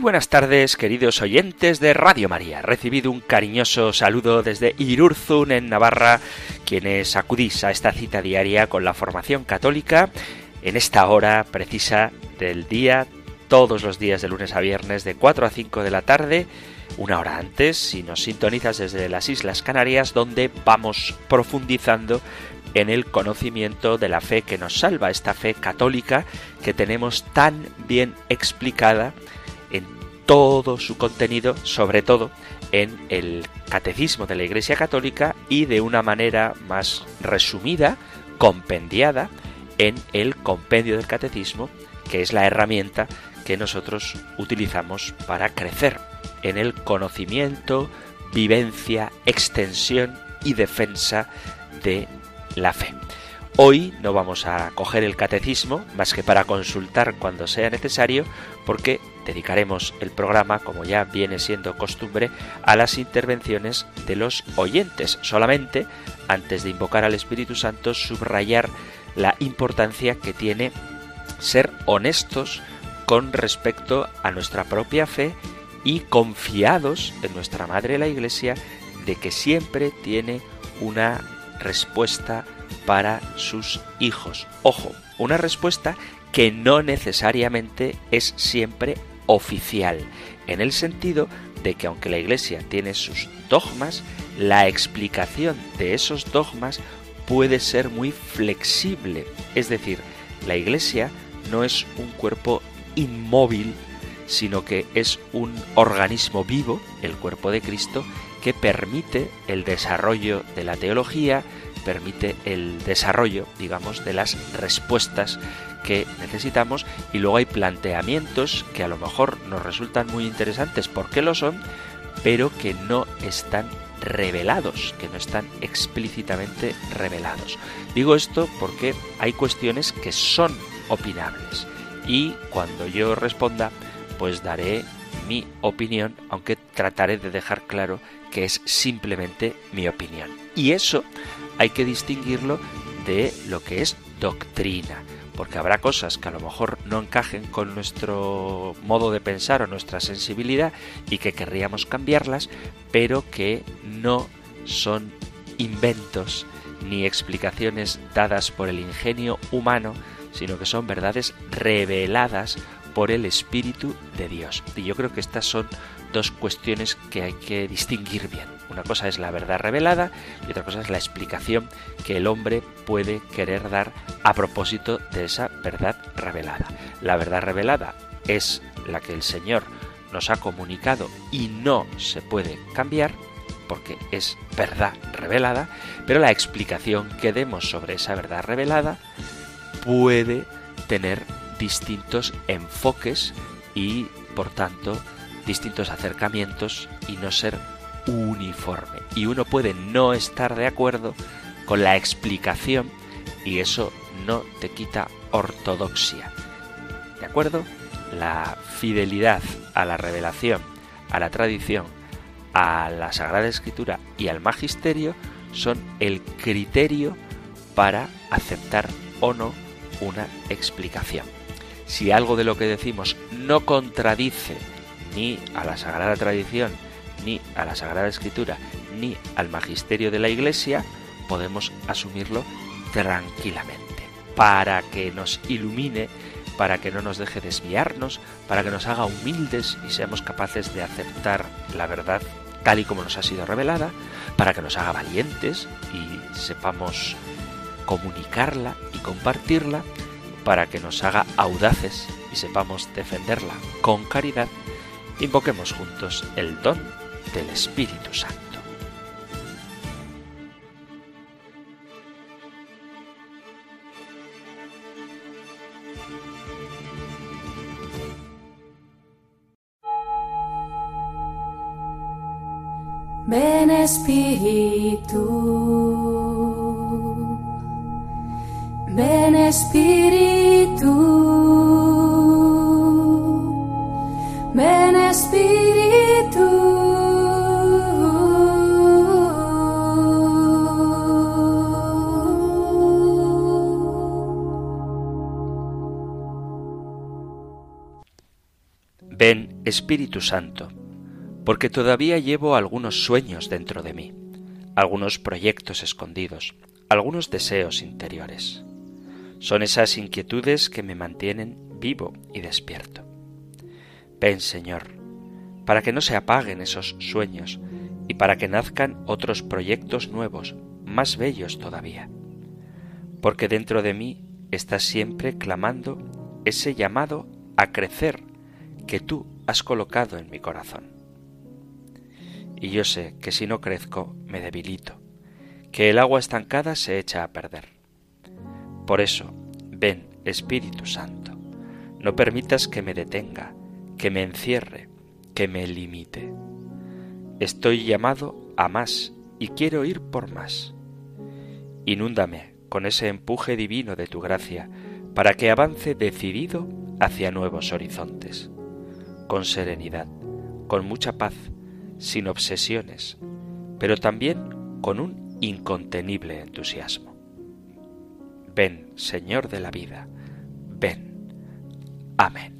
Buenas tardes, queridos oyentes de Radio María. Recibido un cariñoso saludo desde Irurzun, en Navarra, quienes acudís a esta cita diaria con la formación católica en esta hora precisa del día, todos los días de lunes a viernes, de 4 a 5 de la tarde, una hora antes, si nos sintonizas desde las Islas Canarias, donde vamos profundizando en el conocimiento de la fe que nos salva, esta fe católica que tenemos tan bien explicada todo su contenido, sobre todo en el catecismo de la Iglesia Católica y de una manera más resumida, compendiada, en el compendio del catecismo, que es la herramienta que nosotros utilizamos para crecer en el conocimiento, vivencia, extensión y defensa de la fe. Hoy no vamos a coger el catecismo más que para consultar cuando sea necesario, porque dedicaremos el programa, como ya viene siendo costumbre, a las intervenciones de los oyentes. Solamente, antes de invocar al Espíritu Santo, subrayar la importancia que tiene ser honestos con respecto a nuestra propia fe y confiados en nuestra Madre la Iglesia de que siempre tiene una respuesta para sus hijos. Ojo, una respuesta que no necesariamente es siempre oficial, en el sentido de que aunque la Iglesia tiene sus dogmas, la explicación de esos dogmas puede ser muy flexible. Es decir, la Iglesia no es un cuerpo inmóvil, sino que es un organismo vivo, el cuerpo de Cristo, que permite el desarrollo de la teología, permite el desarrollo, digamos, de las respuestas que necesitamos y luego hay planteamientos que a lo mejor nos resultan muy interesantes porque lo son, pero que no están revelados, que no están explícitamente revelados. Digo esto porque hay cuestiones que son opinables y cuando yo responda pues daré mi opinión, aunque trataré de dejar claro que es simplemente mi opinión. Y eso hay que distinguirlo de lo que es doctrina porque habrá cosas que a lo mejor no encajen con nuestro modo de pensar o nuestra sensibilidad y que querríamos cambiarlas, pero que no son inventos ni explicaciones dadas por el ingenio humano, sino que son verdades reveladas por el Espíritu de Dios. Y yo creo que estas son dos cuestiones que hay que distinguir bien. Una cosa es la verdad revelada y otra cosa es la explicación que el hombre puede querer dar a propósito de esa verdad revelada. La verdad revelada es la que el Señor nos ha comunicado y no se puede cambiar porque es verdad revelada, pero la explicación que demos sobre esa verdad revelada puede tener distintos enfoques y, por tanto, distintos acercamientos y no ser uniforme. Y uno puede no estar de acuerdo con la explicación y eso no te quita ortodoxia. ¿De acuerdo? La fidelidad a la revelación, a la tradición, a la Sagrada Escritura y al Magisterio son el criterio para aceptar o no una explicación. Si algo de lo que decimos no contradice ni a la Sagrada Tradición, ni a la Sagrada Escritura, ni al magisterio de la Iglesia, podemos asumirlo tranquilamente, para que nos ilumine, para que no nos deje desviarnos, para que nos haga humildes y seamos capaces de aceptar la verdad tal y como nos ha sido revelada, para que nos haga valientes y sepamos comunicarla y compartirla, para que nos haga audaces y sepamos defenderla con caridad, invoquemos juntos el don del Espíritu Santo. Ven Espíritu, Ven Espíritu, ven Espíritu. Ven Espíritu Santo, porque todavía llevo algunos sueños dentro de mí, algunos proyectos escondidos, algunos deseos interiores. Son esas inquietudes que me mantienen vivo y despierto. Ven, Señor, para que no se apaguen esos sueños y para que nazcan otros proyectos nuevos, más bellos todavía. Porque dentro de mí está siempre clamando ese llamado a crecer que tú has colocado en mi corazón. Y yo sé que si no crezco me debilito, que el agua estancada se echa a perder. Por eso, ven, Espíritu Santo, no permitas que me detenga, que me encierre, que me limite. Estoy llamado a más y quiero ir por más. Inúndame con ese empuje divino de tu gracia para que avance decidido hacia nuevos horizontes, con serenidad, con mucha paz, sin obsesiones, pero también con un incontenible entusiasmo. Ven, Señor de la vida, ven. Amén.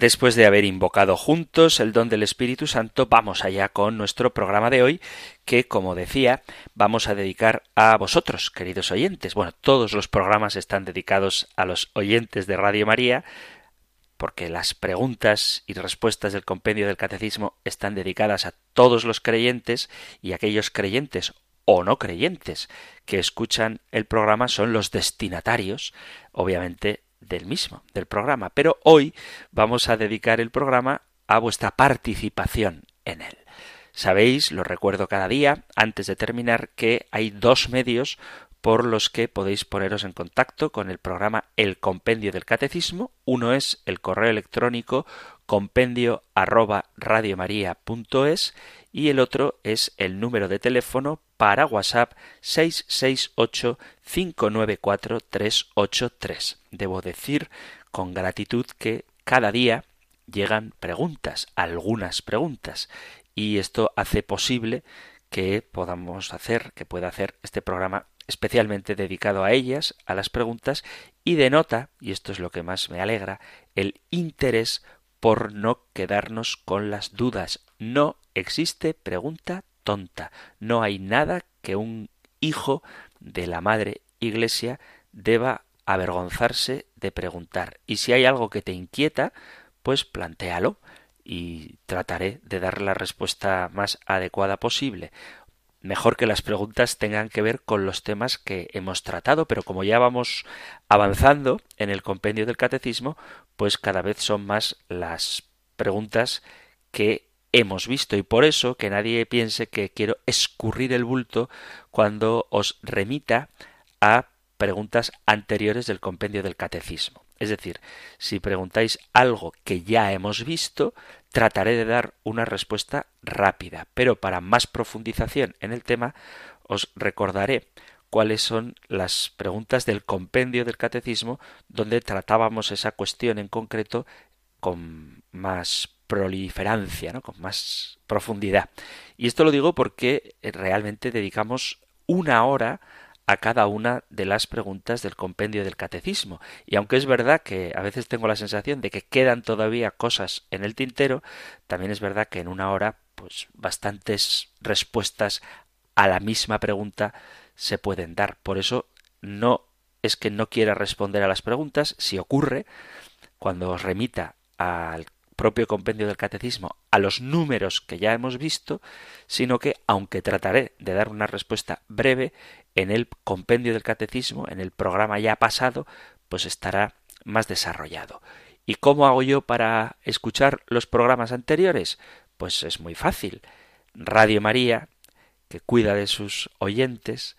Después de haber invocado juntos el don del Espíritu Santo, vamos allá con nuestro programa de hoy, que, como decía, vamos a dedicar a vosotros, queridos oyentes. Bueno, todos los programas están dedicados a los oyentes de Radio María, porque las preguntas y respuestas del compendio del catecismo están dedicadas a todos los creyentes y aquellos creyentes o no creyentes que escuchan el programa son los destinatarios, obviamente, del mismo, del programa. Pero hoy vamos a dedicar el programa a vuestra participación en él. Sabéis, lo recuerdo cada día, antes de terminar, que hay dos medios por los que podéis poneros en contacto con el programa El Compendio del Catecismo. Uno es el correo electrónico compendio arroba radiomaria.es y el otro es el número de teléfono para WhatsApp 668 594 383. Debo decir con gratitud que cada día llegan preguntas, algunas preguntas, y esto hace posible que podamos hacer, que pueda hacer este programa especialmente dedicado a ellas, a las preguntas, y denota, y esto es lo que más me alegra, el interés por no quedarnos con las dudas. No existe pregunta tonta. No hay nada que un hijo de la madre Iglesia deba avergonzarse de preguntar. Y si hay algo que te inquieta, pues plantéalo y trataré de dar la respuesta más adecuada posible mejor que las preguntas tengan que ver con los temas que hemos tratado, pero como ya vamos avanzando en el compendio del catecismo, pues cada vez son más las preguntas que hemos visto y por eso que nadie piense que quiero escurrir el bulto cuando os remita a preguntas anteriores del compendio del catecismo. Es decir, si preguntáis algo que ya hemos visto, trataré de dar una respuesta rápida, pero para más profundización en el tema os recordaré cuáles son las preguntas del compendio del catecismo donde tratábamos esa cuestión en concreto con más proliferancia, ¿no? con más profundidad. Y esto lo digo porque realmente dedicamos una hora a cada una de las preguntas del compendio del catecismo. Y aunque es verdad que a veces tengo la sensación de que quedan todavía cosas en el tintero, también es verdad que en una hora, pues bastantes respuestas a la misma pregunta se pueden dar. Por eso no es que no quiera responder a las preguntas, si ocurre, cuando os remita al propio compendio del catecismo a los números que ya hemos visto, sino que, aunque trataré de dar una respuesta breve, en el compendio del catecismo, en el programa ya pasado, pues estará más desarrollado. ¿Y cómo hago yo para escuchar los programas anteriores? Pues es muy fácil. Radio María, que cuida de sus oyentes,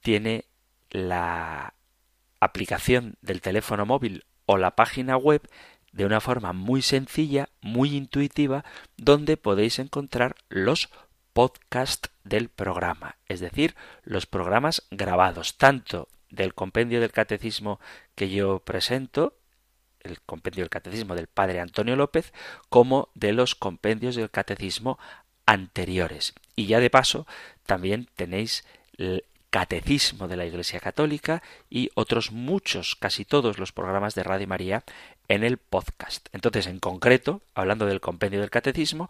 tiene la aplicación del teléfono móvil o la página web de una forma muy sencilla, muy intuitiva, donde podéis encontrar los podcasts del programa, es decir, los programas grabados, tanto del compendio del catecismo que yo presento, el compendio del catecismo del padre Antonio López, como de los compendios del catecismo anteriores. Y ya de paso, también tenéis el Catecismo de la Iglesia Católica y otros muchos, casi todos los programas de Radio María en el podcast. Entonces, en concreto, hablando del compendio del catecismo,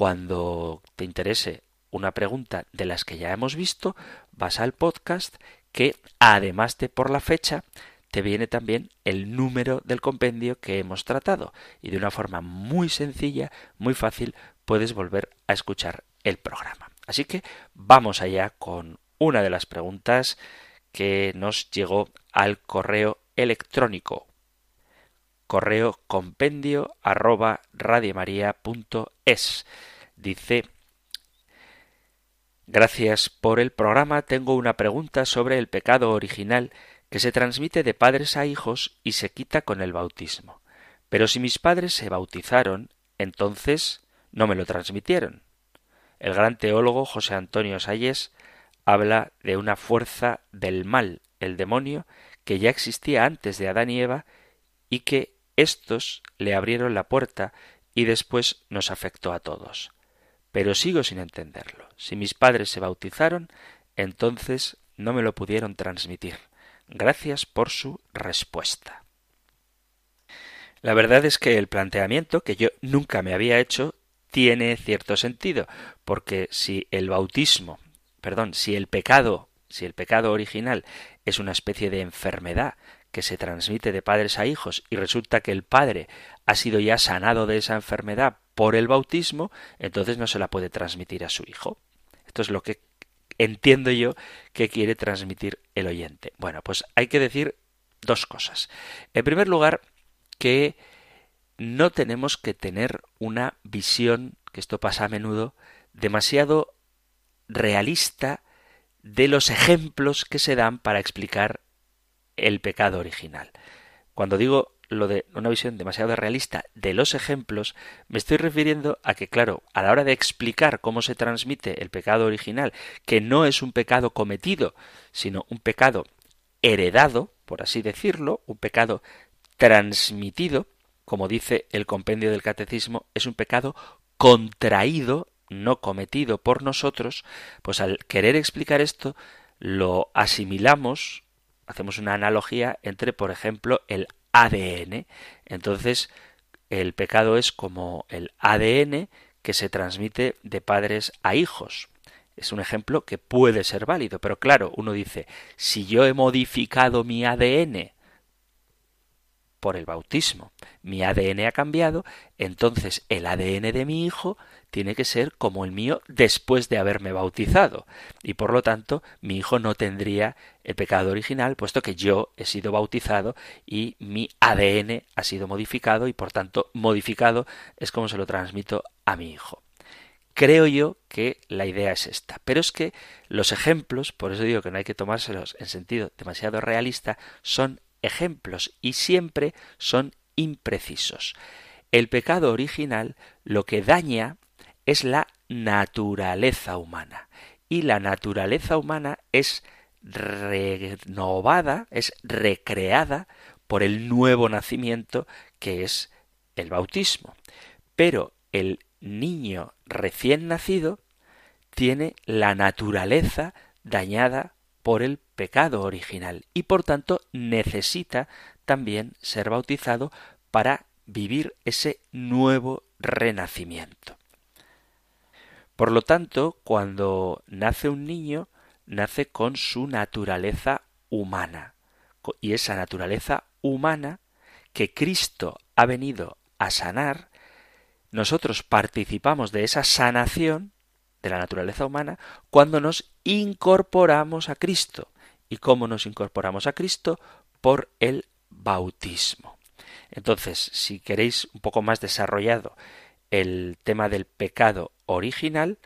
cuando te interese una pregunta de las que ya hemos visto, vas al podcast que, además de por la fecha, te viene también el número del compendio que hemos tratado y de una forma muy sencilla, muy fácil, puedes volver a escuchar el programa. Así que vamos allá con una de las preguntas que nos llegó al correo electrónico correo compendio arroba radiomaria.es. Dice Gracias por el programa. Tengo una pregunta sobre el pecado original que se transmite de padres a hijos y se quita con el bautismo. Pero si mis padres se bautizaron, entonces no me lo transmitieron. El gran teólogo José Antonio Salles habla de una fuerza del mal, el demonio, que ya existía antes de Adán y Eva y que éstos le abrieron la puerta y después nos afectó a todos. Pero sigo sin entenderlo. Si mis padres se bautizaron, entonces no me lo pudieron transmitir. Gracias por su respuesta. La verdad es que el planteamiento, que yo nunca me había hecho, tiene cierto sentido, porque si el bautismo perdón, si el pecado, si el pecado original es una especie de enfermedad que se transmite de padres a hijos y resulta que el padre ha sido ya sanado de esa enfermedad por el bautismo, entonces no se la puede transmitir a su hijo. Esto es lo que entiendo yo que quiere transmitir el oyente. Bueno, pues hay que decir dos cosas. En primer lugar, que no tenemos que tener una visión, que esto pasa a menudo, demasiado realista de los ejemplos que se dan para explicar el pecado original. Cuando digo lo de una visión demasiado realista de los ejemplos, me estoy refiriendo a que, claro, a la hora de explicar cómo se transmite el pecado original, que no es un pecado cometido, sino un pecado heredado, por así decirlo, un pecado transmitido, como dice el compendio del catecismo, es un pecado contraído no cometido por nosotros, pues al querer explicar esto, lo asimilamos, hacemos una analogía entre, por ejemplo, el ADN. Entonces, el pecado es como el ADN que se transmite de padres a hijos. Es un ejemplo que puede ser válido, pero claro, uno dice, si yo he modificado mi ADN por el bautismo, mi ADN ha cambiado, entonces el ADN de mi hijo tiene que ser como el mío después de haberme bautizado. Y por lo tanto, mi hijo no tendría el pecado original, puesto que yo he sido bautizado y mi ADN ha sido modificado y por tanto modificado es como se lo transmito a mi hijo. Creo yo que la idea es esta. Pero es que los ejemplos, por eso digo que no hay que tomárselos en sentido demasiado realista, son ejemplos y siempre son imprecisos. El pecado original lo que daña es la naturaleza humana. Y la naturaleza humana es renovada, es recreada por el nuevo nacimiento que es el bautismo. Pero el niño recién nacido tiene la naturaleza dañada por el pecado original y por tanto necesita también ser bautizado para vivir ese nuevo renacimiento. Por lo tanto, cuando nace un niño, nace con su naturaleza humana. Y esa naturaleza humana que Cristo ha venido a sanar, nosotros participamos de esa sanación de la naturaleza humana cuando nos incorporamos a Cristo. ¿Y cómo nos incorporamos a Cristo? Por el bautismo. Entonces, si queréis un poco más desarrollado el tema del pecado original,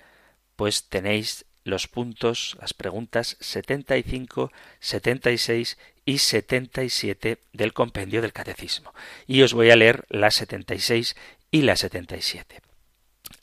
pues tenéis los puntos, las preguntas 75, 76 y 77 del compendio del catecismo. Y os voy a leer la 76 y la 77.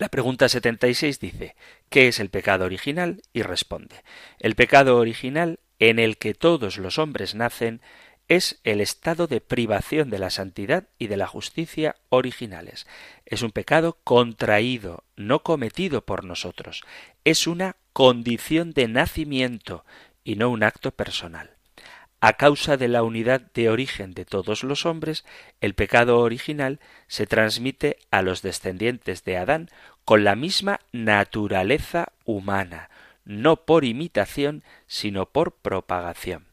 La pregunta 76 dice, ¿qué es el pecado original? Y responde, el pecado original en el que todos los hombres nacen es el estado de privación de la santidad y de la justicia originales. Es un pecado contraído, no cometido por nosotros. Es una condición de nacimiento y no un acto personal. A causa de la unidad de origen de todos los hombres, el pecado original se transmite a los descendientes de Adán con la misma naturaleza humana, no por imitación, sino por propagación.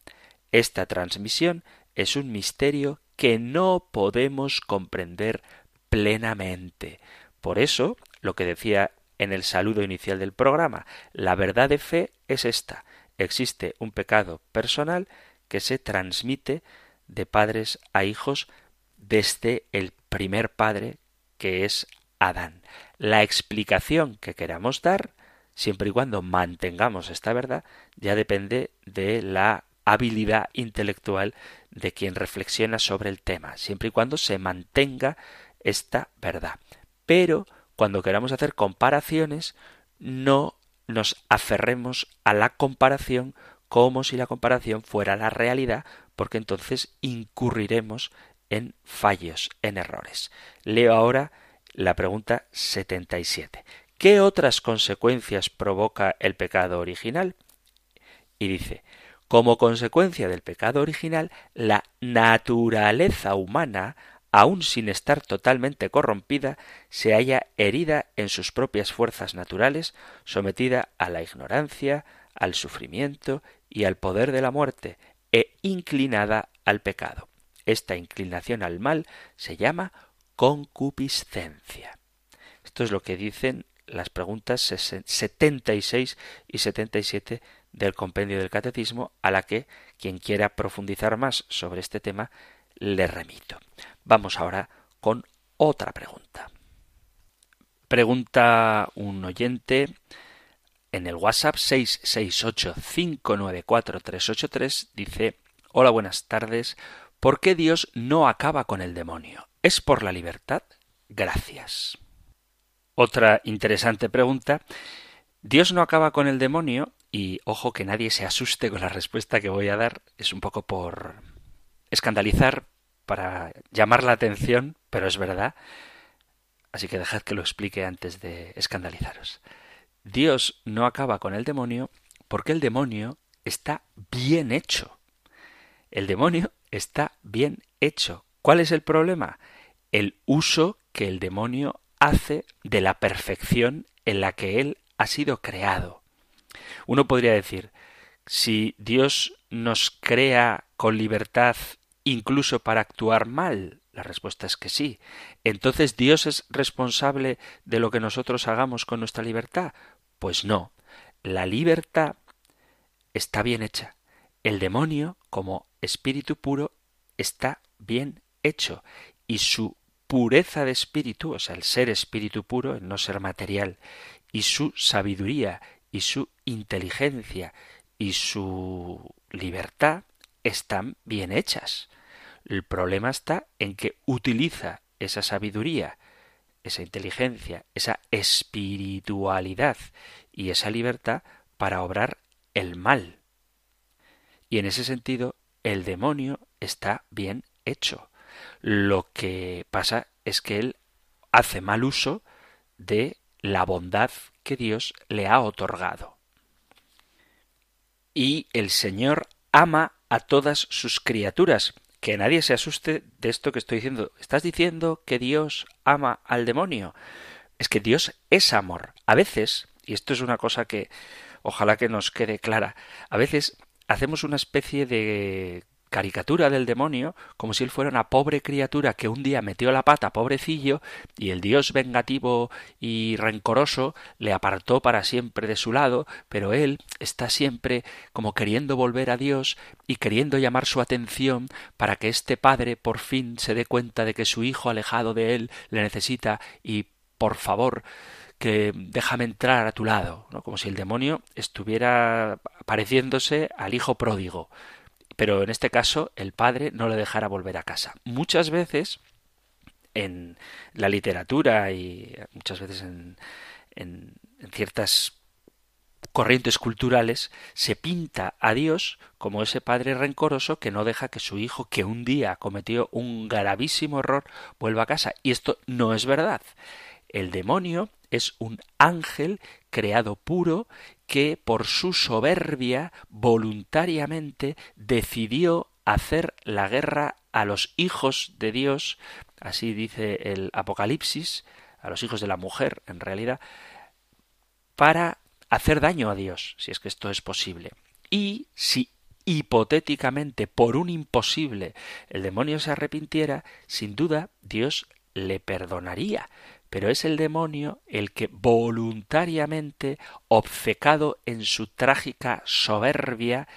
Esta transmisión es un misterio que no podemos comprender plenamente. Por eso, lo que decía en el saludo inicial del programa, la verdad de fe es esta. Existe un pecado personal que se transmite de padres a hijos desde el primer padre que es Adán. La explicación que queramos dar, siempre y cuando mantengamos esta verdad, ya depende de la habilidad intelectual de quien reflexiona sobre el tema, siempre y cuando se mantenga esta verdad. Pero cuando queramos hacer comparaciones, no nos aferremos a la comparación como si la comparación fuera la realidad, porque entonces incurriremos en fallos, en errores. Leo ahora la pregunta 77. ¿Qué otras consecuencias provoca el pecado original? Y dice, como consecuencia del pecado original, la naturaleza humana, aun sin estar totalmente corrompida, se halla herida en sus propias fuerzas naturales, sometida a la ignorancia, al sufrimiento y al poder de la muerte, e inclinada al pecado. Esta inclinación al mal se llama concupiscencia. Esto es lo que dicen las preguntas 76 y 77 del compendio del catecismo, a la que quien quiera profundizar más sobre este tema le remito. Vamos ahora con otra pregunta. Pregunta un oyente en el WhatsApp 668-594-383 dice Hola, buenas tardes. ¿Por qué Dios no acaba con el demonio? ¿Es por la libertad? Gracias. Otra interesante pregunta. Dios no acaba con el demonio y ojo que nadie se asuste con la respuesta que voy a dar. Es un poco por escandalizar, para llamar la atención, pero es verdad. Así que dejad que lo explique antes de escandalizaros. Dios no acaba con el demonio porque el demonio está bien hecho. El demonio está bien hecho. ¿Cuál es el problema? El uso que el demonio hace de la perfección en la que él ha sido creado. Uno podría decir, si Dios nos crea con libertad incluso para actuar mal, la respuesta es que sí. Entonces Dios es responsable de lo que nosotros hagamos con nuestra libertad. Pues no, la libertad está bien hecha. El demonio, como espíritu puro, está bien hecho. Y su pureza de espíritu, o sea, el ser espíritu puro, el no ser material, y su sabiduría, y su inteligencia, y su libertad, están bien hechas. El problema está en que utiliza esa sabiduría, esa inteligencia, esa espiritualidad y esa libertad para obrar el mal. Y en ese sentido, el demonio está bien hecho. Lo que pasa es que él hace mal uso de la bondad que Dios le ha otorgado. Y el Señor ama a todas sus criaturas, que nadie se asuste de esto que estoy diciendo. ¿Estás diciendo que Dios ama al demonio? Es que Dios es amor. A veces, y esto es una cosa que ojalá que nos quede clara, a veces hacemos una especie de caricatura del demonio como si él fuera una pobre criatura que un día metió la pata, pobrecillo, y el dios vengativo y rencoroso le apartó para siempre de su lado, pero él está siempre como queriendo volver a Dios y queriendo llamar su atención para que este padre por fin se dé cuenta de que su hijo alejado de él le necesita y por favor que déjame entrar a tu lado, ¿no? como si el demonio estuviera pareciéndose al hijo pródigo pero en este caso el padre no le dejara volver a casa. Muchas veces en la literatura y muchas veces en, en, ciertas corrientes culturales se pinta a Dios como ese padre rencoroso que no deja que su hijo, que un día cometió un gravísimo error, vuelva a casa. Y esto no es verdad. El demonio es un ángel creado puro que por su soberbia voluntariamente decidió hacer la guerra a los hijos de Dios, así dice el Apocalipsis, a los hijos de la mujer, en realidad, para hacer daño a Dios, si es que esto es posible. Y si hipotéticamente por un imposible el demonio se arrepintiera, sin duda Dios le perdonaría, pero es el demonio el que voluntariamente, obcecado en su trágica soberbia,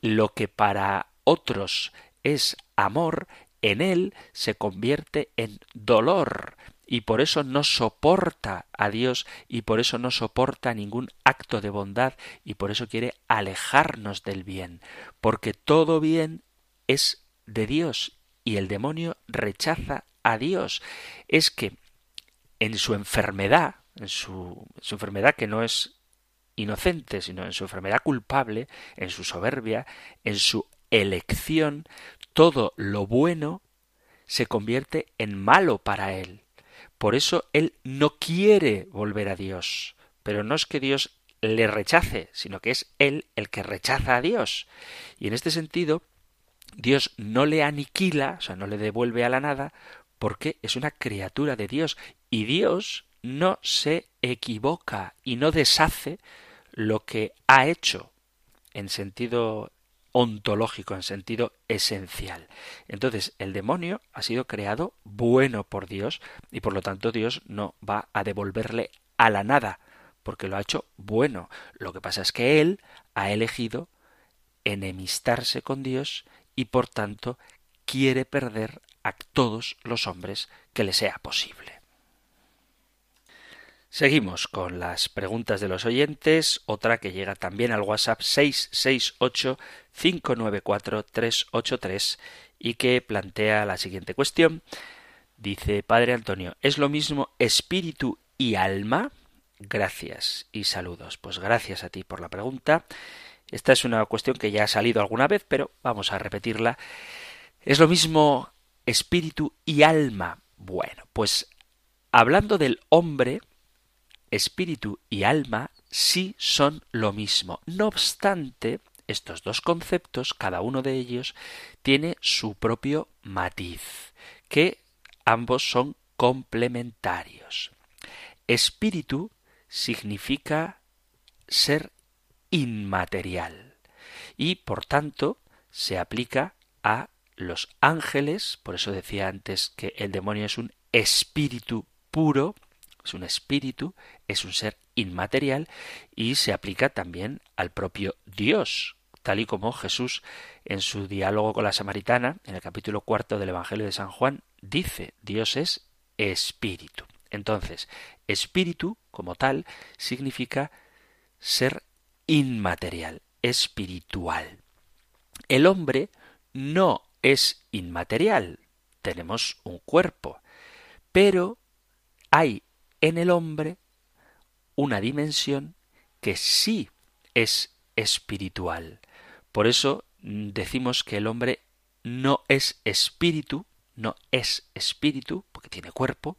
lo que para otros es amor, en él se convierte en dolor, y por eso no soporta a Dios y por eso no soporta ningún acto de bondad y por eso quiere alejarnos del bien, porque todo bien es de Dios y el demonio rechaza a Dios. Es que en su enfermedad, en su, su enfermedad que no es inocente, sino en su enfermedad culpable, en su soberbia, en su elección, todo lo bueno se convierte en malo para él. Por eso él no quiere volver a Dios. Pero no es que Dios le rechace, sino que es él el que rechaza a Dios. Y en este sentido, Dios no le aniquila, o sea, no le devuelve a la nada, porque es una criatura de Dios y Dios no se equivoca y no deshace lo que ha hecho en sentido ontológico, en sentido esencial. Entonces, el demonio ha sido creado bueno por Dios y por lo tanto Dios no va a devolverle a la nada, porque lo ha hecho bueno. Lo que pasa es que él ha elegido enemistarse con Dios y por tanto quiere perder a todos los hombres que le sea posible. Seguimos con las preguntas de los oyentes, otra que llega también al WhatsApp 668-594-383 y que plantea la siguiente cuestión. Dice Padre Antonio, ¿es lo mismo espíritu y alma? Gracias y saludos. Pues gracias a ti por la pregunta. Esta es una cuestión que ya ha salido alguna vez, pero vamos a repetirla. ¿Es lo mismo espíritu y alma. Bueno, pues hablando del hombre, espíritu y alma sí son lo mismo. No obstante, estos dos conceptos, cada uno de ellos, tiene su propio matiz, que ambos son complementarios. Espíritu significa ser inmaterial y, por tanto, se aplica a los ángeles, por eso decía antes que el demonio es un espíritu puro, es un espíritu, es un ser inmaterial y se aplica también al propio Dios, tal y como Jesús en su diálogo con la samaritana, en el capítulo cuarto del Evangelio de San Juan, dice, Dios es espíritu. Entonces, espíritu, como tal, significa ser inmaterial, espiritual. El hombre no es inmaterial, tenemos un cuerpo, pero hay en el hombre una dimensión que sí es espiritual. Por eso decimos que el hombre no es espíritu, no es espíritu, porque tiene cuerpo,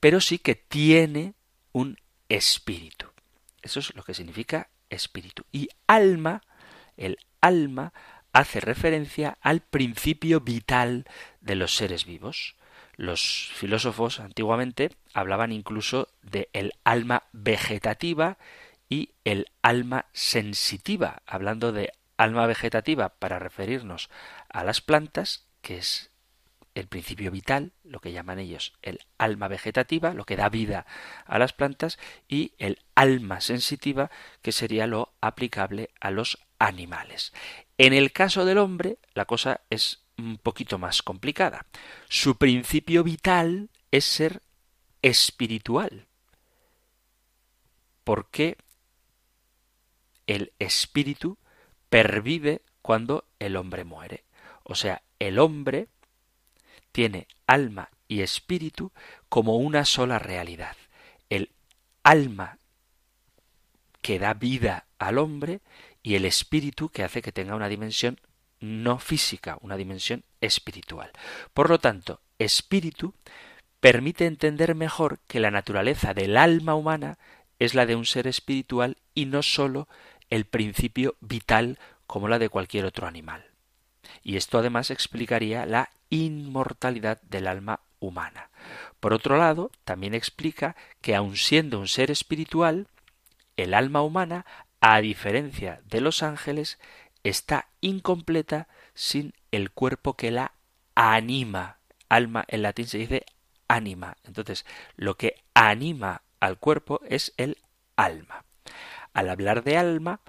pero sí que tiene un espíritu. Eso es lo que significa espíritu. Y alma, el alma hace referencia al principio vital de los seres vivos. Los filósofos antiguamente hablaban incluso de el alma vegetativa y el alma sensitiva, hablando de alma vegetativa para referirnos a las plantas, que es el principio vital, lo que llaman ellos el alma vegetativa, lo que da vida a las plantas, y el alma sensitiva, que sería lo aplicable a los animales. En el caso del hombre, la cosa es un poquito más complicada. Su principio vital es ser espiritual. Porque el espíritu pervive cuando el hombre muere. O sea, el hombre tiene alma y espíritu como una sola realidad. El alma que da vida al hombre y el espíritu que hace que tenga una dimensión no física, una dimensión espiritual. Por lo tanto, espíritu permite entender mejor que la naturaleza del alma humana es la de un ser espiritual y no sólo el principio vital como la de cualquier otro animal. Y esto además explicaría la inmortalidad del alma humana. Por otro lado, también explica que aun siendo un ser espiritual, el alma humana, a diferencia de los ángeles, está incompleta sin el cuerpo que la anima. Alma en latín se dice anima. Entonces, lo que anima al cuerpo es el alma. Al hablar de alma,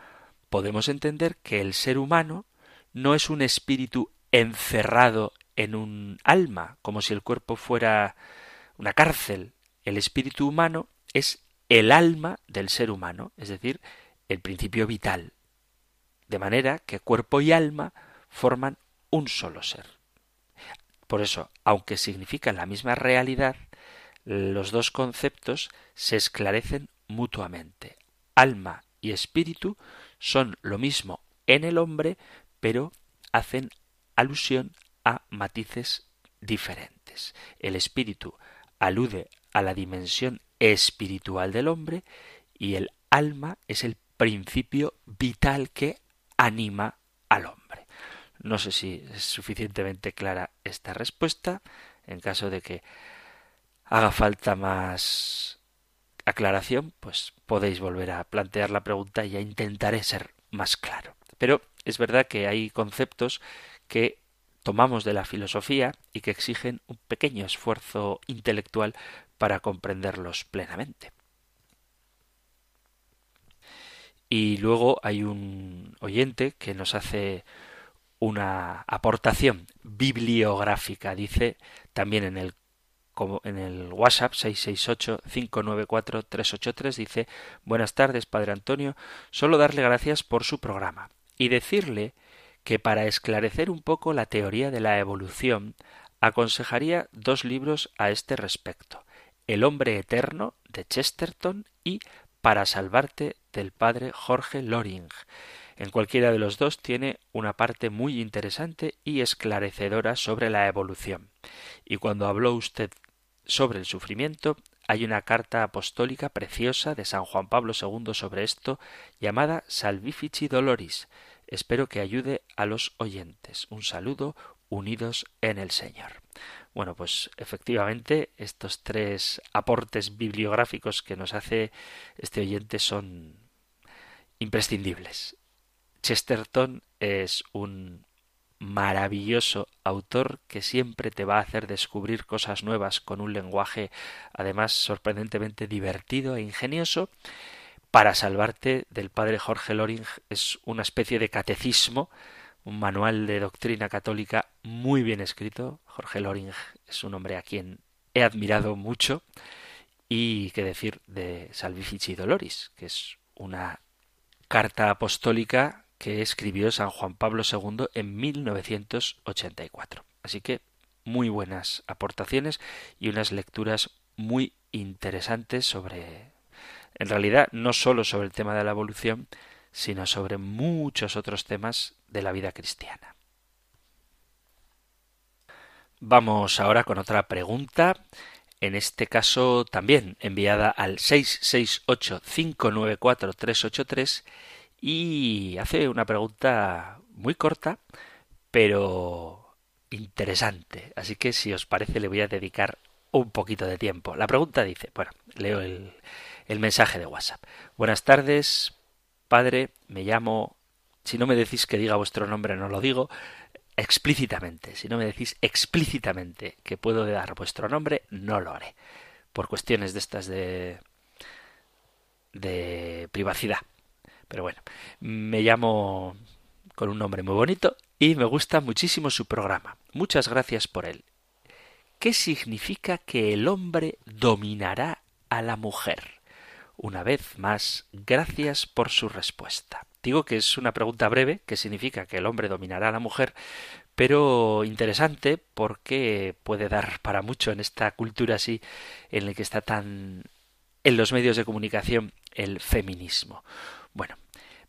podemos entender que el ser humano no es un espíritu encerrado en un alma, como si el cuerpo fuera una cárcel. El espíritu humano es el alma del ser humano, es decir, el principio vital. De manera que cuerpo y alma forman un solo ser. Por eso, aunque significan la misma realidad, los dos conceptos se esclarecen mutuamente. Alma y espíritu son lo mismo en el hombre, pero hacen alusión a matices diferentes. El espíritu alude a la dimensión espiritual del hombre y el alma es el principio vital que anima al hombre. No sé si es suficientemente clara esta respuesta. En caso de que haga falta más aclaración, pues podéis volver a plantear la pregunta y ya intentaré ser más claro. Pero es verdad que hay conceptos que tomamos de la filosofía y que exigen un pequeño esfuerzo intelectual para comprenderlos plenamente. Y luego hay un oyente que nos hace una aportación bibliográfica. Dice también en el en el WhatsApp 668-594-383 dice Buenas tardes, Padre Antonio, solo darle gracias por su programa y decirle que para esclarecer un poco la teoría de la evolución aconsejaría dos libros a este respecto El hombre eterno de Chesterton y Para salvarte del padre Jorge Loring. En cualquiera de los dos tiene una parte muy interesante y esclarecedora sobre la evolución. Y cuando habló usted sobre el sufrimiento, hay una carta apostólica preciosa de San Juan Pablo II sobre esto, llamada Salvifici Doloris. Espero que ayude a los oyentes. Un saludo, unidos en el Señor. Bueno, pues efectivamente estos tres aportes bibliográficos que nos hace este oyente son imprescindibles. Chesterton es un maravilloso autor que siempre te va a hacer descubrir cosas nuevas con un lenguaje además sorprendentemente divertido e ingenioso. Para salvarte del padre Jorge Loring es una especie de catecismo, un manual de doctrina católica muy bien escrito. Jorge Loring es un hombre a quien he admirado mucho. Y qué decir de Salvifici Doloris, que es una carta apostólica que escribió San Juan Pablo II en 1984. Así que muy buenas aportaciones y unas lecturas muy interesantes sobre, en realidad, no solo sobre el tema de la evolución, sino sobre muchos otros temas de la vida cristiana. Vamos ahora con otra pregunta, en este caso también enviada al 668 594 383 y hace una pregunta muy corta, pero interesante. Así que si os parece le voy a dedicar un poquito de tiempo. La pregunta dice, bueno, leo el, el mensaje de WhatsApp. Buenas tardes, padre, me llamo Si no me decís que diga vuestro nombre, no lo digo explícitamente. Si no me decís explícitamente que puedo dar vuestro nombre, no lo haré. Por cuestiones de estas de de privacidad. Pero bueno, me llamo con un nombre muy bonito y me gusta muchísimo su programa. Muchas gracias por él. ¿Qué significa que el hombre dominará a la mujer? Una vez más, gracias por su respuesta. Digo que es una pregunta breve, que significa que el hombre dominará a la mujer, pero interesante porque puede dar para mucho en esta cultura así en la que está tan en los medios de comunicación el feminismo. Bueno,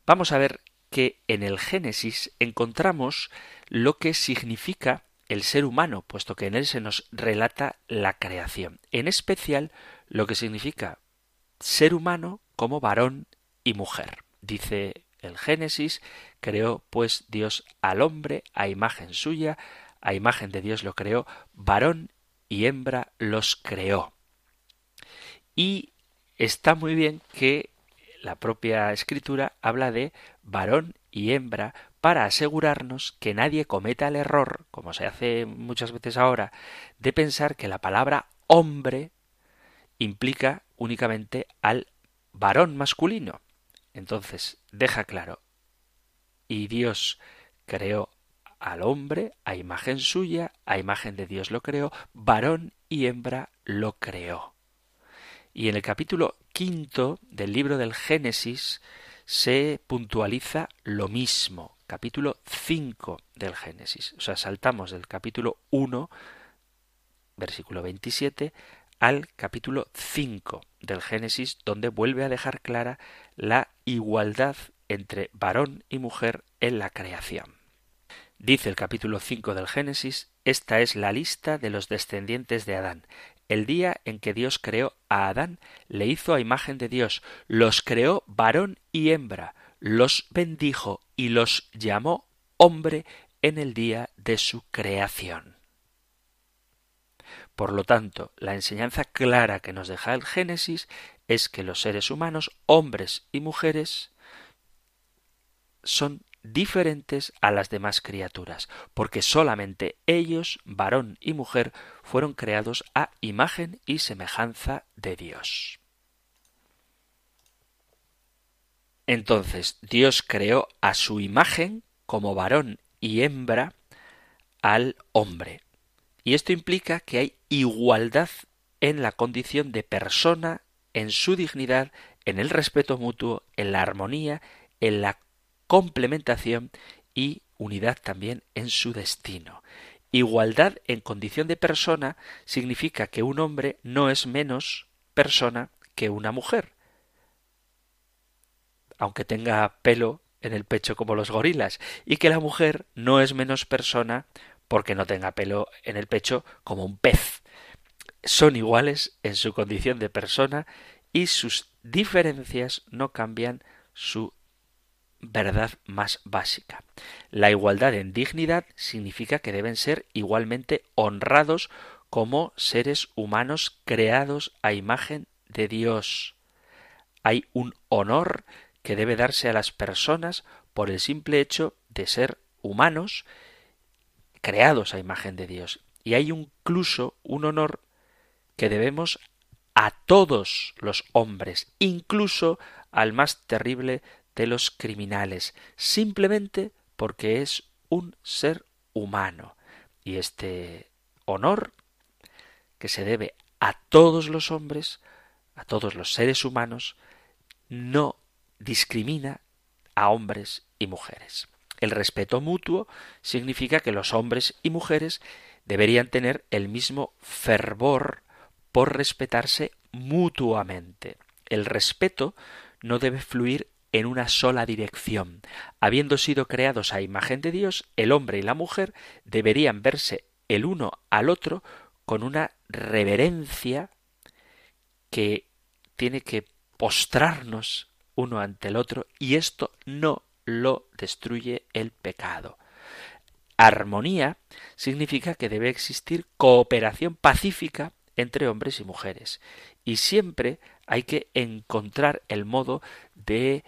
vamos a ver que en el Génesis encontramos lo que significa el ser humano, puesto que en él se nos relata la creación, en especial lo que significa ser humano como varón y mujer. Dice el Génesis, creó pues Dios al hombre a imagen suya, a imagen de Dios lo creó, varón y hembra los creó. Y está muy bien que la propia escritura habla de varón y hembra para asegurarnos que nadie cometa el error, como se hace muchas veces ahora, de pensar que la palabra hombre implica únicamente al varón masculino. Entonces, deja claro, y Dios creó al hombre a imagen suya, a imagen de Dios lo creó, varón y hembra lo creó. Y en el capítulo quinto del libro del Génesis se puntualiza lo mismo. Capítulo 5 del Génesis. O sea, saltamos del capítulo 1, versículo 27, al capítulo 5 del Génesis, donde vuelve a dejar clara la igualdad entre varón y mujer en la creación. Dice el capítulo 5 del Génesis, esta es la lista de los descendientes de Adán. El día en que Dios creó a Adán, le hizo a imagen de Dios, los creó varón y hembra, los bendijo y los llamó hombre en el día de su creación. Por lo tanto, la enseñanza clara que nos deja el Génesis es que los seres humanos, hombres y mujeres, son diferentes a las demás criaturas, porque solamente ellos, varón y mujer, fueron creados a imagen y semejanza de Dios. Entonces Dios creó a su imagen como varón y hembra al hombre, y esto implica que hay igualdad en la condición de persona, en su dignidad, en el respeto mutuo, en la armonía, en la complementación y unidad también en su destino. Igualdad en condición de persona significa que un hombre no es menos persona que una mujer, aunque tenga pelo en el pecho como los gorilas, y que la mujer no es menos persona porque no tenga pelo en el pecho como un pez. Son iguales en su condición de persona y sus diferencias no cambian su verdad más básica. La igualdad en dignidad significa que deben ser igualmente honrados como seres humanos creados a imagen de Dios. Hay un honor que debe darse a las personas por el simple hecho de ser humanos creados a imagen de Dios. Y hay incluso un honor que debemos a todos los hombres, incluso al más terrible de los criminales, simplemente porque es un ser humano. Y este honor que se debe a todos los hombres, a todos los seres humanos, no discrimina a hombres y mujeres. El respeto mutuo significa que los hombres y mujeres deberían tener el mismo fervor por respetarse mutuamente. El respeto no debe fluir en una sola dirección. Habiendo sido creados a imagen de Dios, el hombre y la mujer deberían verse el uno al otro con una reverencia que tiene que postrarnos uno ante el otro y esto no lo destruye el pecado. Armonía significa que debe existir cooperación pacífica entre hombres y mujeres. Y siempre hay que encontrar el modo de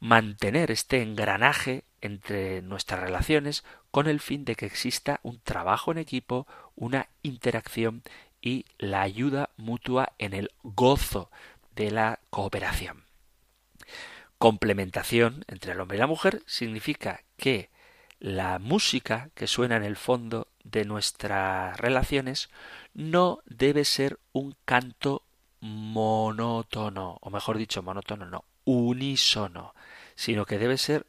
mantener este engranaje entre nuestras relaciones con el fin de que exista un trabajo en equipo, una interacción y la ayuda mutua en el gozo de la cooperación. Complementación entre el hombre y la mujer significa que la música que suena en el fondo de nuestras relaciones no debe ser un canto monótono, o mejor dicho, monótono no, unísono, sino que debe ser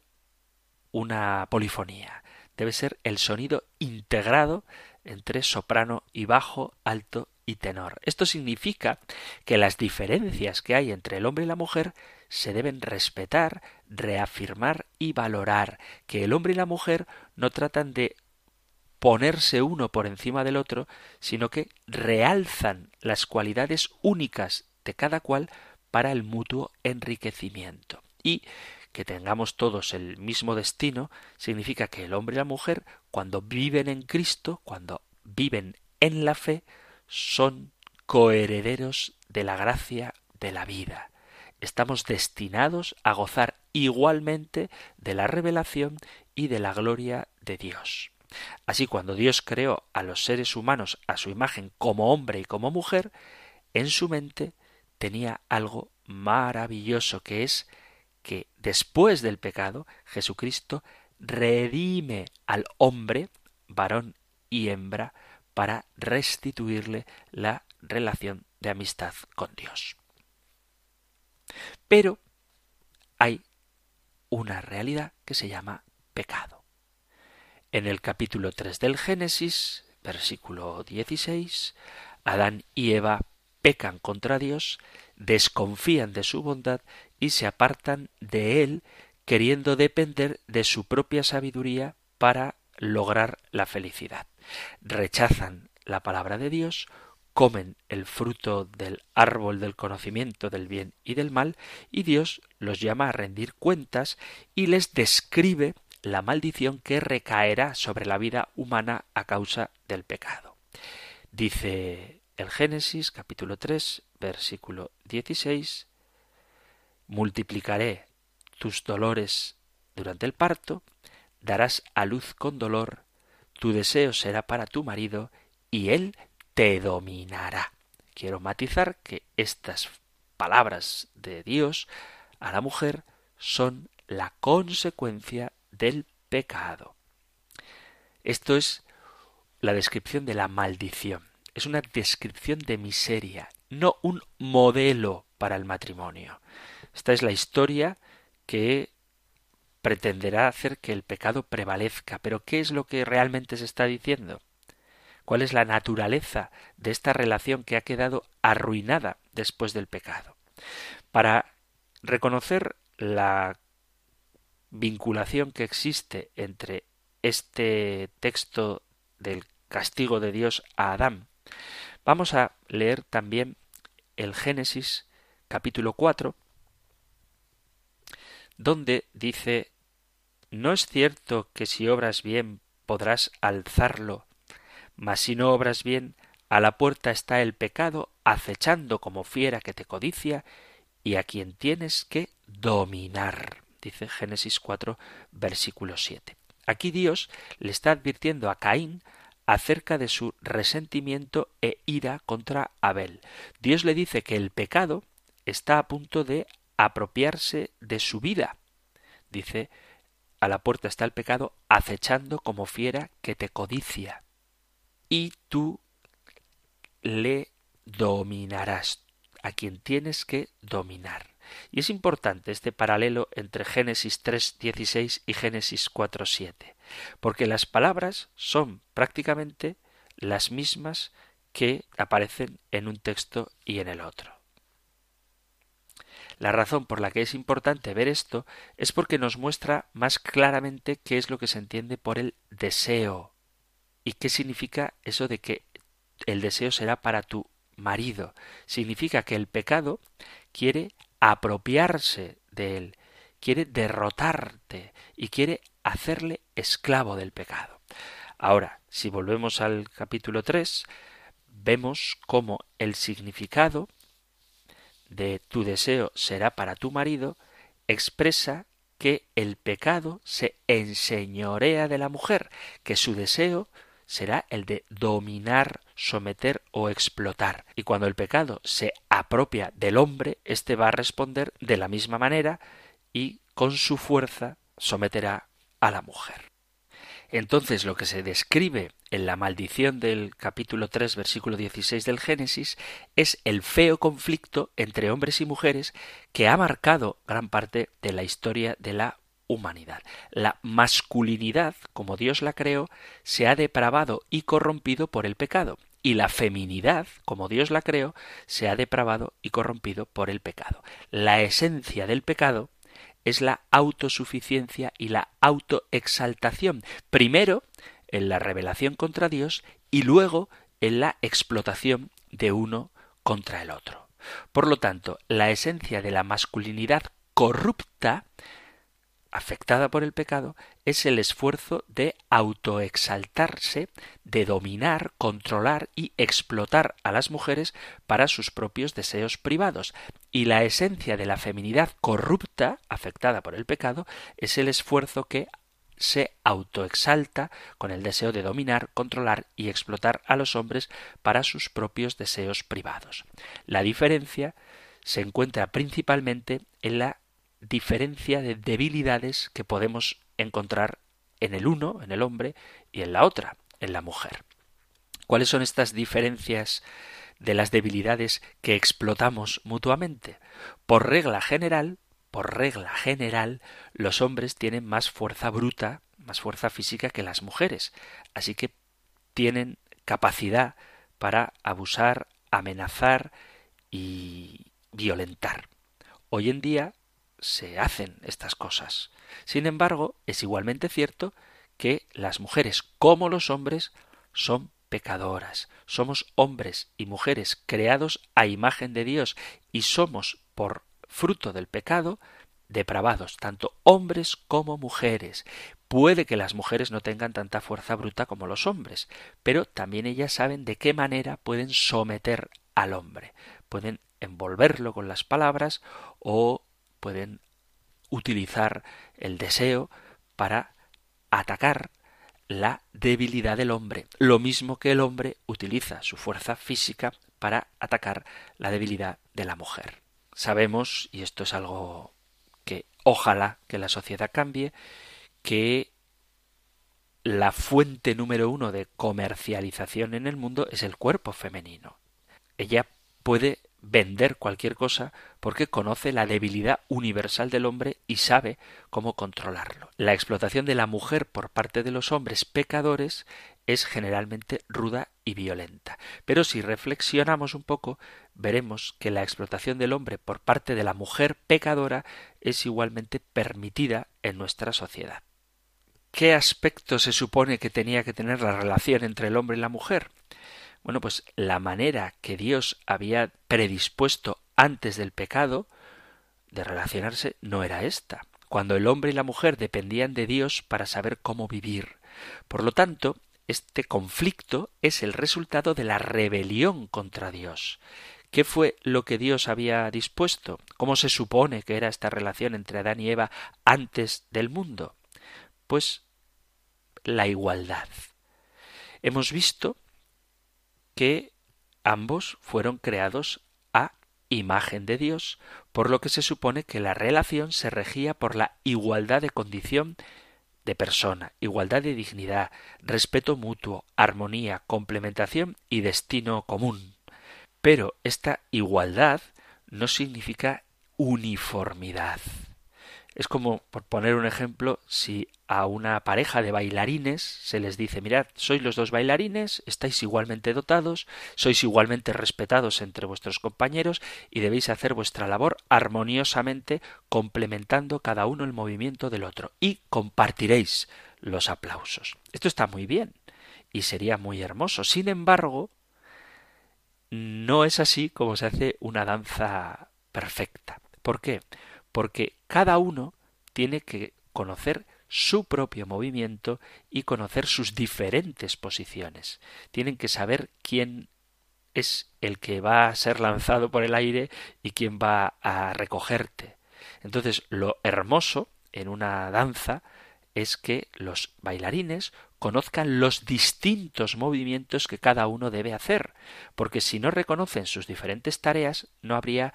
una polifonía, debe ser el sonido integrado entre soprano y bajo, alto y tenor. Esto significa que las diferencias que hay entre el hombre y la mujer se deben respetar, reafirmar y valorar, que el hombre y la mujer no tratan de ponerse uno por encima del otro, sino que realzan las cualidades únicas de cada cual para el mutuo enriquecimiento. Y que tengamos todos el mismo destino significa que el hombre y la mujer, cuando viven en Cristo, cuando viven en la fe, son coherederos de la gracia de la vida. Estamos destinados a gozar igualmente de la revelación y de la gloria de Dios. Así cuando Dios creó a los seres humanos a su imagen como hombre y como mujer, en su mente tenía algo maravilloso que es que después del pecado Jesucristo redime al hombre, varón y hembra, para restituirle la relación de amistad con Dios. Pero hay una realidad que se llama pecado. En el capítulo 3 del Génesis, versículo 16, Adán y Eva pecan contra Dios, desconfían de su bondad y se apartan de él queriendo depender de su propia sabiduría para lograr la felicidad. Rechazan la palabra de Dios, comen el fruto del árbol del conocimiento del bien y del mal, y Dios los llama a rendir cuentas y les describe la maldición que recaerá sobre la vida humana a causa del pecado. Dice el Génesis capítulo 3 versículo 16 Multiplicaré tus dolores durante el parto, darás a luz con dolor, tu deseo será para tu marido y él te dominará. Quiero matizar que estas palabras de Dios a la mujer son la consecuencia del pecado. Esto es la descripción de la maldición es una descripción de miseria, no un modelo para el matrimonio. Esta es la historia que pretenderá hacer que el pecado prevalezca. Pero ¿qué es lo que realmente se está diciendo? ¿Cuál es la naturaleza de esta relación que ha quedado arruinada después del pecado? Para reconocer la vinculación que existe entre este texto del castigo de Dios a Adán Vamos a leer también el Génesis capítulo 4, donde dice ¿No es cierto que si obras bien podrás alzarlo, mas si no obras bien, a la puerta está el pecado, acechando como fiera que te codicia, y a quien tienes que dominar? Dice Génesis 4, versículo 7. Aquí Dios le está advirtiendo a Caín acerca de su resentimiento e ira contra Abel. Dios le dice que el pecado está a punto de apropiarse de su vida. Dice, a la puerta está el pecado acechando como fiera que te codicia. Y tú le dominarás, a quien tienes que dominar. Y es importante este paralelo entre Génesis 3.16 y Génesis 4.7, porque las palabras son prácticamente las mismas que aparecen en un texto y en el otro. La razón por la que es importante ver esto es porque nos muestra más claramente qué es lo que se entiende por el deseo y qué significa eso de que el deseo será para tu marido. Significa que el pecado quiere apropiarse de él, quiere derrotarte y quiere hacerle esclavo del pecado. Ahora, si volvemos al capítulo 3, vemos cómo el significado de tu deseo será para tu marido expresa que el pecado se enseñorea de la mujer, que su deseo será el de dominar, someter o explotar. Y cuando el pecado se apropia del hombre, éste va a responder de la misma manera y con su fuerza someterá a la mujer. Entonces lo que se describe en la maldición del capítulo 3 versículo 16 del Génesis es el feo conflicto entre hombres y mujeres que ha marcado gran parte de la historia de la humanidad. La masculinidad, como Dios la creó, se ha depravado y corrompido por el pecado, y la feminidad, como Dios la creó, se ha depravado y corrompido por el pecado. La esencia del pecado es la autosuficiencia y la autoexaltación, primero en la revelación contra Dios y luego en la explotación de uno contra el otro. Por lo tanto, la esencia de la masculinidad corrupta afectada por el pecado es el esfuerzo de autoexaltarse, de dominar, controlar y explotar a las mujeres para sus propios deseos privados. Y la esencia de la feminidad corrupta, afectada por el pecado, es el esfuerzo que se autoexalta con el deseo de dominar, controlar y explotar a los hombres para sus propios deseos privados. La diferencia se encuentra principalmente en la diferencia de debilidades que podemos encontrar en el uno, en el hombre, y en la otra, en la mujer. ¿Cuáles son estas diferencias de las debilidades que explotamos mutuamente? Por regla general, por regla general, los hombres tienen más fuerza bruta, más fuerza física que las mujeres, así que tienen capacidad para abusar, amenazar y violentar. Hoy en día se hacen estas cosas. Sin embargo, es igualmente cierto que las mujeres, como los hombres, son pecadoras. Somos hombres y mujeres creados a imagen de Dios y somos, por fruto del pecado, depravados, tanto hombres como mujeres. Puede que las mujeres no tengan tanta fuerza bruta como los hombres, pero también ellas saben de qué manera pueden someter al hombre. Pueden envolverlo con las palabras o pueden utilizar el deseo para atacar la debilidad del hombre, lo mismo que el hombre utiliza su fuerza física para atacar la debilidad de la mujer. Sabemos, y esto es algo que ojalá que la sociedad cambie, que la fuente número uno de comercialización en el mundo es el cuerpo femenino. Ella puede vender cualquier cosa porque conoce la debilidad universal del hombre y sabe cómo controlarlo. La explotación de la mujer por parte de los hombres pecadores es generalmente ruda y violenta. Pero si reflexionamos un poco, veremos que la explotación del hombre por parte de la mujer pecadora es igualmente permitida en nuestra sociedad. ¿Qué aspecto se supone que tenía que tener la relación entre el hombre y la mujer? Bueno, pues la manera que Dios había predispuesto antes del pecado de relacionarse no era esta, cuando el hombre y la mujer dependían de Dios para saber cómo vivir. Por lo tanto, este conflicto es el resultado de la rebelión contra Dios. ¿Qué fue lo que Dios había dispuesto? ¿Cómo se supone que era esta relación entre Adán y Eva antes del mundo? Pues la igualdad. Hemos visto que ambos fueron creados a imagen de Dios, por lo que se supone que la relación se regía por la igualdad de condición de persona, igualdad de dignidad, respeto mutuo, armonía, complementación y destino común. Pero esta igualdad no significa uniformidad. Es como, por poner un ejemplo, si a una pareja de bailarines se les dice mirad, sois los dos bailarines, estáis igualmente dotados, sois igualmente respetados entre vuestros compañeros y debéis hacer vuestra labor armoniosamente complementando cada uno el movimiento del otro y compartiréis los aplausos. Esto está muy bien y sería muy hermoso. Sin embargo, no es así como se hace una danza perfecta. ¿Por qué? Porque cada uno tiene que conocer su propio movimiento y conocer sus diferentes posiciones. Tienen que saber quién es el que va a ser lanzado por el aire y quién va a recogerte. Entonces, lo hermoso en una danza es que los bailarines conozcan los distintos movimientos que cada uno debe hacer, porque si no reconocen sus diferentes tareas, no habría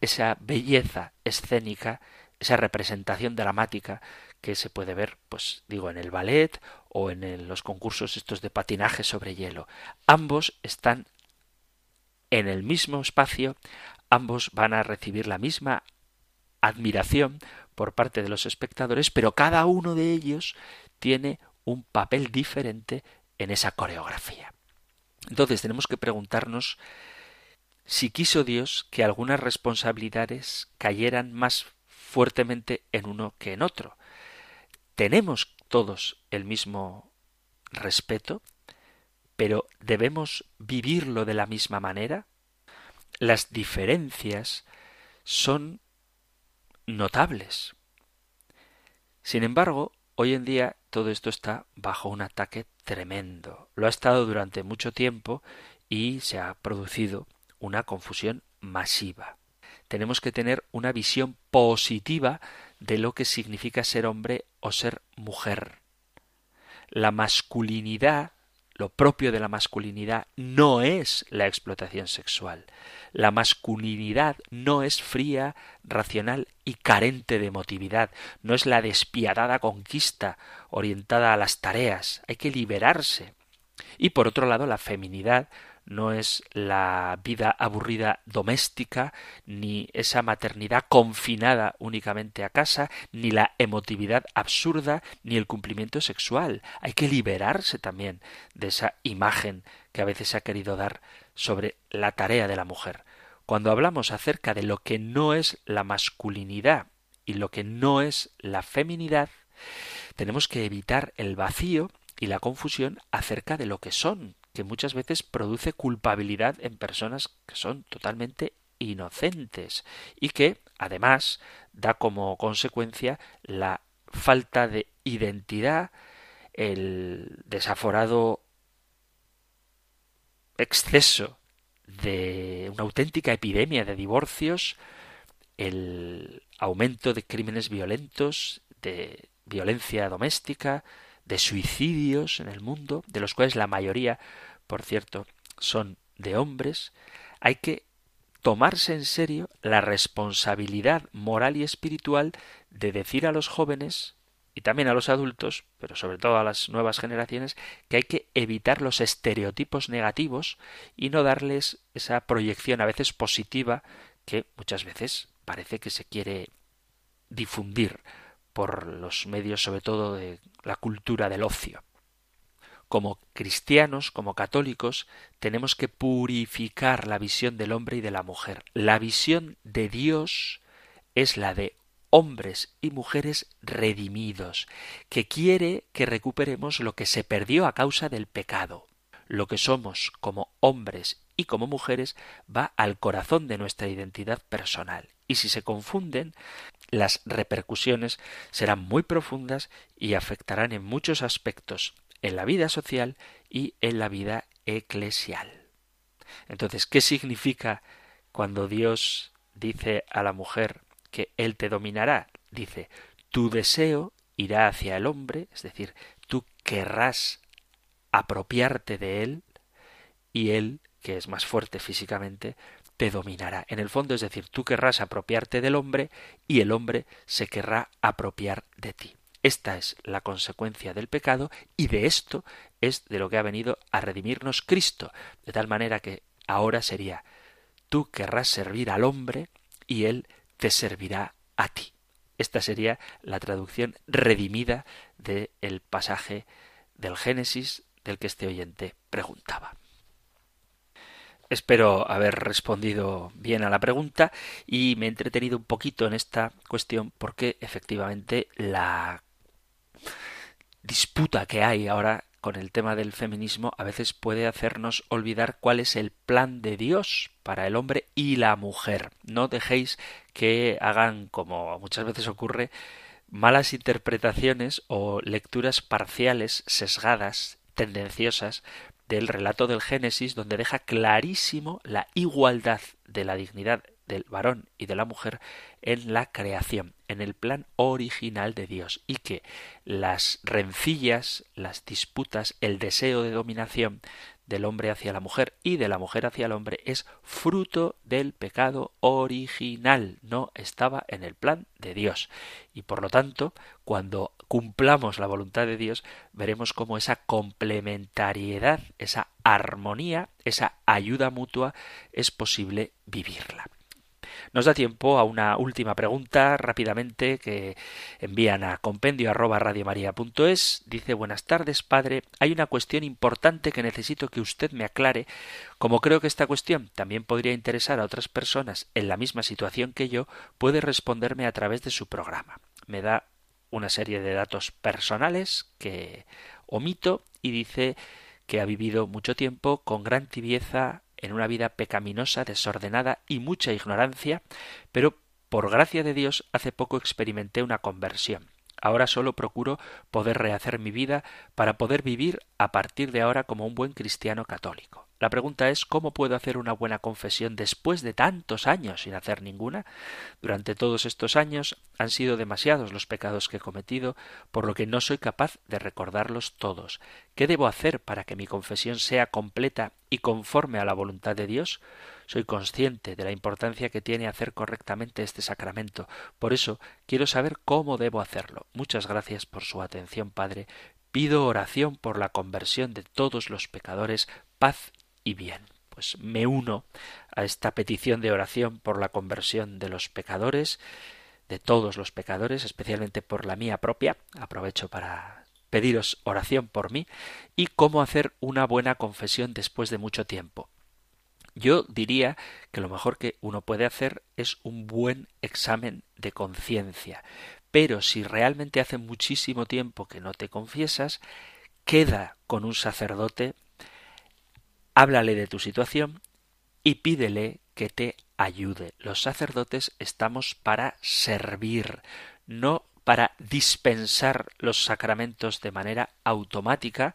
esa belleza escénica, esa representación dramática que se puede ver, pues digo, en el ballet o en los concursos estos de patinaje sobre hielo. Ambos están en el mismo espacio, ambos van a recibir la misma admiración por parte de los espectadores, pero cada uno de ellos tiene un papel diferente en esa coreografía. Entonces tenemos que preguntarnos si quiso Dios que algunas responsabilidades cayeran más fuertemente en uno que en otro. Tenemos todos el mismo respeto, pero debemos vivirlo de la misma manera. Las diferencias son notables. Sin embargo, hoy en día todo esto está bajo un ataque tremendo. Lo ha estado durante mucho tiempo y se ha producido una confusión masiva. Tenemos que tener una visión positiva de lo que significa ser hombre o ser mujer. La masculinidad lo propio de la masculinidad no es la explotación sexual. La masculinidad no es fría, racional y carente de emotividad, no es la despiadada conquista orientada a las tareas. Hay que liberarse. Y por otro lado, la feminidad no es la vida aburrida doméstica, ni esa maternidad confinada únicamente a casa, ni la emotividad absurda, ni el cumplimiento sexual. Hay que liberarse también de esa imagen que a veces se ha querido dar sobre la tarea de la mujer. Cuando hablamos acerca de lo que no es la masculinidad y lo que no es la feminidad, tenemos que evitar el vacío y la confusión acerca de lo que son, que muchas veces produce culpabilidad en personas que son totalmente inocentes y que además da como consecuencia la falta de identidad, el desaforado exceso de una auténtica epidemia de divorcios, el aumento de crímenes violentos, de violencia doméstica, de suicidios en el mundo, de los cuales la mayoría, por cierto, son de hombres, hay que tomarse en serio la responsabilidad moral y espiritual de decir a los jóvenes y también a los adultos, pero sobre todo a las nuevas generaciones, que hay que evitar los estereotipos negativos y no darles esa proyección a veces positiva que muchas veces parece que se quiere difundir por los medios sobre todo de la cultura del ocio. Como cristianos, como católicos, tenemos que purificar la visión del hombre y de la mujer. La visión de Dios es la de hombres y mujeres redimidos, que quiere que recuperemos lo que se perdió a causa del pecado. Lo que somos como hombres y como mujeres va al corazón de nuestra identidad personal. Y si se confunden, las repercusiones serán muy profundas y afectarán en muchos aspectos en la vida social y en la vida eclesial. Entonces, ¿qué significa cuando Dios dice a la mujer que Él te dominará? Dice, tu deseo irá hacia el hombre, es decir, tú querrás apropiarte de Él y Él, que es más fuerte físicamente, te dominará. En el fondo, es decir, tú querrás apropiarte del hombre y el hombre se querrá apropiar de ti. Esta es la consecuencia del pecado y de esto es de lo que ha venido a redimirnos Cristo, de tal manera que ahora sería tú querrás servir al hombre y él te servirá a ti. Esta sería la traducción redimida del el pasaje del Génesis del que este oyente preguntaba. Espero haber respondido bien a la pregunta y me he entretenido un poquito en esta cuestión porque efectivamente la disputa que hay ahora con el tema del feminismo a veces puede hacernos olvidar cuál es el plan de Dios para el hombre y la mujer. No dejéis que hagan, como muchas veces ocurre, malas interpretaciones o lecturas parciales, sesgadas, tendenciosas del relato del Génesis, donde deja clarísimo la igualdad de la dignidad del varón y de la mujer en la creación. en el plan original de Dios y que las rencillas, las disputas, el deseo de dominación del hombre hacia la mujer y de la mujer hacia el hombre es fruto del pecado original, no estaba en el plan de Dios. Y por lo tanto, cuando cumplamos la voluntad de Dios, veremos cómo esa complementariedad, esa armonía, esa ayuda mutua es posible vivirla. Nos da tiempo a una última pregunta rápidamente que envían a compendio arroba Dice buenas tardes, padre. Hay una cuestión importante que necesito que usted me aclare. Como creo que esta cuestión también podría interesar a otras personas en la misma situación que yo, puede responderme a través de su programa. Me da una serie de datos personales que omito y dice que ha vivido mucho tiempo con gran tibieza en una vida pecaminosa, desordenada y mucha ignorancia, pero por gracia de Dios hace poco experimenté una conversión. Ahora solo procuro poder rehacer mi vida para poder vivir a partir de ahora como un buen cristiano católico. La pregunta es ¿cómo puedo hacer una buena confesión después de tantos años sin hacer ninguna? Durante todos estos años han sido demasiados los pecados que he cometido, por lo que no soy capaz de recordarlos todos. ¿Qué debo hacer para que mi confesión sea completa y conforme a la voluntad de Dios? Soy consciente de la importancia que tiene hacer correctamente este sacramento. Por eso quiero saber cómo debo hacerlo. Muchas gracias por su atención, Padre. Pido oración por la conversión de todos los pecadores, paz y bien. Pues me uno a esta petición de oración por la conversión de los pecadores, de todos los pecadores, especialmente por la mía propia. Aprovecho para pediros oración por mí y cómo hacer una buena confesión después de mucho tiempo. Yo diría que lo mejor que uno puede hacer es un buen examen de conciencia. Pero si realmente hace muchísimo tiempo que no te confiesas, queda con un sacerdote háblale de tu situación y pídele que te ayude. Los sacerdotes estamos para servir, no para dispensar los sacramentos de manera automática,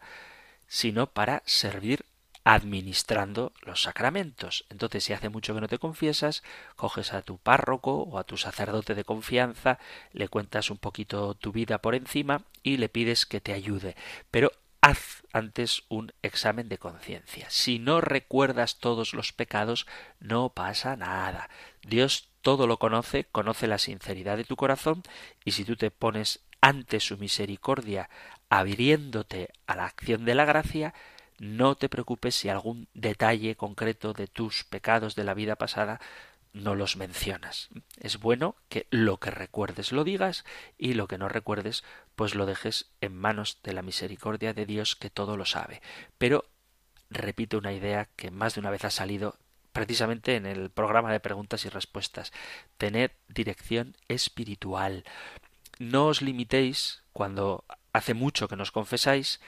sino para servir administrando los sacramentos. Entonces, si hace mucho que no te confiesas, coges a tu párroco o a tu sacerdote de confianza, le cuentas un poquito tu vida por encima y le pides que te ayude. Pero haz antes un examen de conciencia. Si no recuerdas todos los pecados, no pasa nada. Dios todo lo conoce, conoce la sinceridad de tu corazón, y si tú te pones ante su misericordia, abriéndote a la acción de la gracia, no te preocupes si algún detalle concreto de tus pecados de la vida pasada no los mencionas. Es bueno que lo que recuerdes lo digas y lo que no recuerdes pues lo dejes en manos de la misericordia de Dios que todo lo sabe. Pero repito una idea que más de una vez ha salido precisamente en el programa de preguntas y respuestas. Tened dirección espiritual. No os limitéis cuando hace mucho que nos confesáis,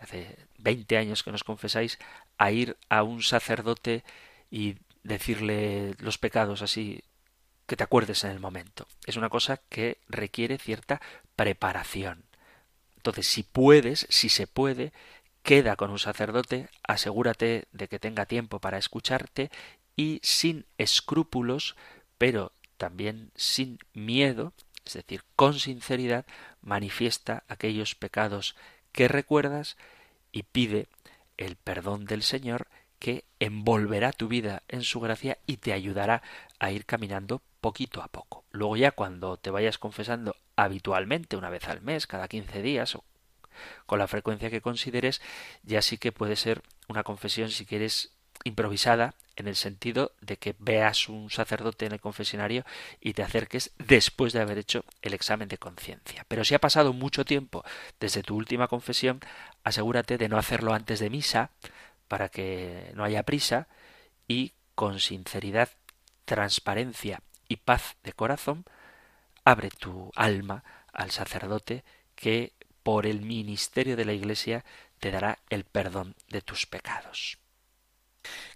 hace 20 años que nos confesáis, a ir a un sacerdote y decirle los pecados así que te acuerdes en el momento. Es una cosa que requiere cierta preparación. Entonces, si puedes, si se puede, queda con un sacerdote, asegúrate de que tenga tiempo para escucharte y sin escrúpulos, pero también sin miedo, es decir, con sinceridad, manifiesta aquellos pecados que recuerdas y pide el perdón del Señor que envolverá tu vida en su gracia y te ayudará a ir caminando poquito a poco. Luego ya cuando te vayas confesando habitualmente, una vez al mes, cada quince días o con la frecuencia que consideres, ya sí que puede ser una confesión si quieres improvisada en el sentido de que veas un sacerdote en el confesionario y te acerques después de haber hecho el examen de conciencia. Pero si ha pasado mucho tiempo desde tu última confesión, asegúrate de no hacerlo antes de misa, para que no haya prisa y con sinceridad, transparencia y paz de corazón, abre tu alma al sacerdote que por el ministerio de la Iglesia te dará el perdón de tus pecados.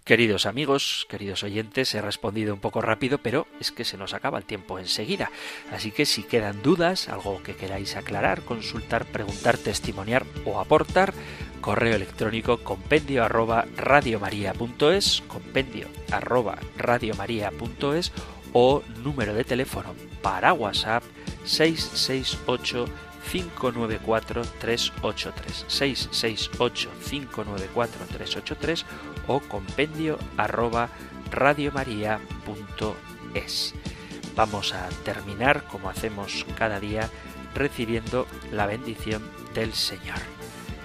Queridos amigos, queridos oyentes, he respondido un poco rápido, pero es que se nos acaba el tiempo enseguida. Así que si quedan dudas, algo que queráis aclarar, consultar, preguntar, testimoniar o aportar, correo electrónico compendio arroba radiomaria.es, compendio arroba radiomaria.es o número de teléfono para WhatsApp 668 594 383 668 594 383 o compendio arroba radiomaria.es. Vamos a terminar, como hacemos cada día, recibiendo la bendición del Señor.